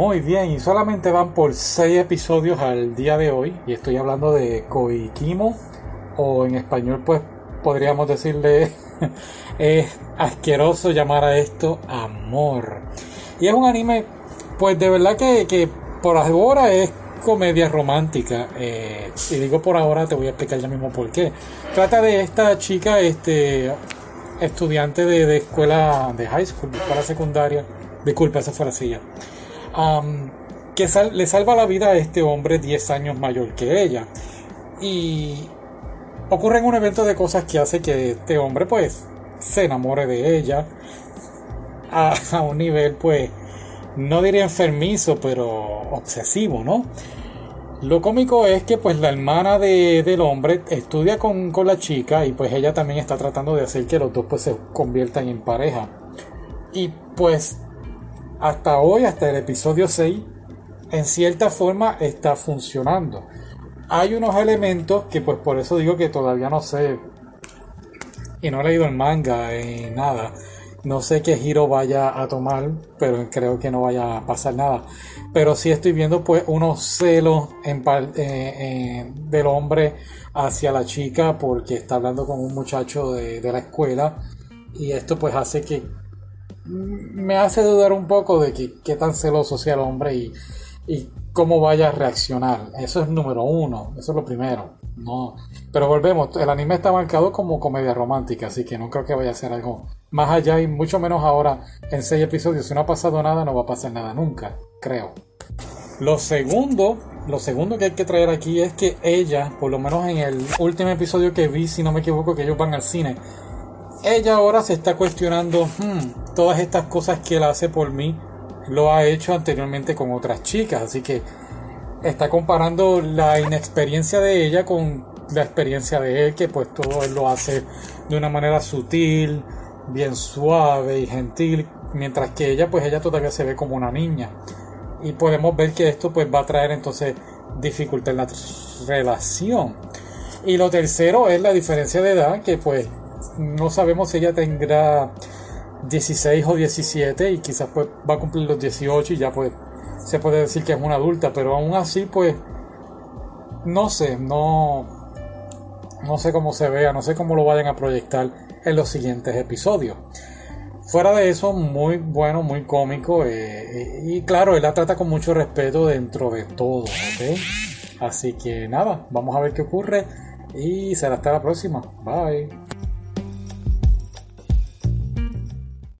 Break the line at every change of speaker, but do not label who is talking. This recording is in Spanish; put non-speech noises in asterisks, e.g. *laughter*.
Muy bien, y solamente van por 6 episodios al día de hoy. Y estoy hablando de Koikimo, o en español, pues podríamos decirle, *laughs* es asqueroso llamar a esto amor. Y es un anime, pues de verdad que, que por ahora es comedia romántica. Eh, y digo por ahora, te voy a explicar ya mismo por qué. Trata de esta chica, este estudiante de, escuela de high school, de escuela secundaria. Disculpa, esa fue la que le salva la vida a este hombre 10 años mayor que ella. Y ocurre un evento de cosas que hace que este hombre pues se enamore de ella a, un nivel pues no diría enfermizo pero obsesivo, ¿no? Lo cómico es que pues la hermana de, del hombre estudia con, con, la chica y pues ella también está tratando de hacer que los dos pues se conviertan en pareja. Y pues hasta hoy, hasta el episodio 6, en cierta forma está funcionando. Hay unos elementos que pues por eso digo que todavía no sé y no he leído el manga y nada. No sé qué giro vaya a tomar, pero creo que no vaya a pasar nada. Pero sí estoy viendo pues unos celos eh, eh, del hombre hacia la chica porque está hablando con un muchacho de la escuela y esto pues hace que me hace dudar un poco de que, qué tan celoso sea el hombre y, cómo vaya a reaccionar. Eso es número uno, eso es lo primero. No, pero volvemos, el anime está marcado como comedia romántica, así que no creo que vaya a ser algo más allá y mucho menos ahora en seis episodios. Si no ha pasado nada, no va a pasar nada nunca, creo. Lo segundo, lo segundo que hay que traer aquí es que ella, por lo menos en el último episodio que vi, si no me equivoco, que ellos van al cine, ella ahora se está cuestionando hmm, todas estas cosas que él hace por mí lo ha hecho anteriormente con otras chicas así que está comparando la inexperiencia de ella con la experiencia de él que pues todo él lo hace de una manera sutil bien suave y gentil mientras que ella pues ella todavía se ve como una niña. Y podemos ver que esto pues va a traer entonces dificultad en la relación. Y lo tercero es la diferencia de edad que pues no sabemos si ella tendrá 16 o 17 y quizás pues va a cumplir los 18 y ya pues se puede decir que es una adulta, pero aún así pues no sé, no no sé cómo se vea, no sé cómo lo vayan a proyectar en los siguientes episodios. Fuera de eso, muy bueno, muy cómico eh, eh, y claro, él la trata con mucho respeto dentro de todo, Así que nada, vamos a ver qué ocurre y será hasta la próxima. Bye.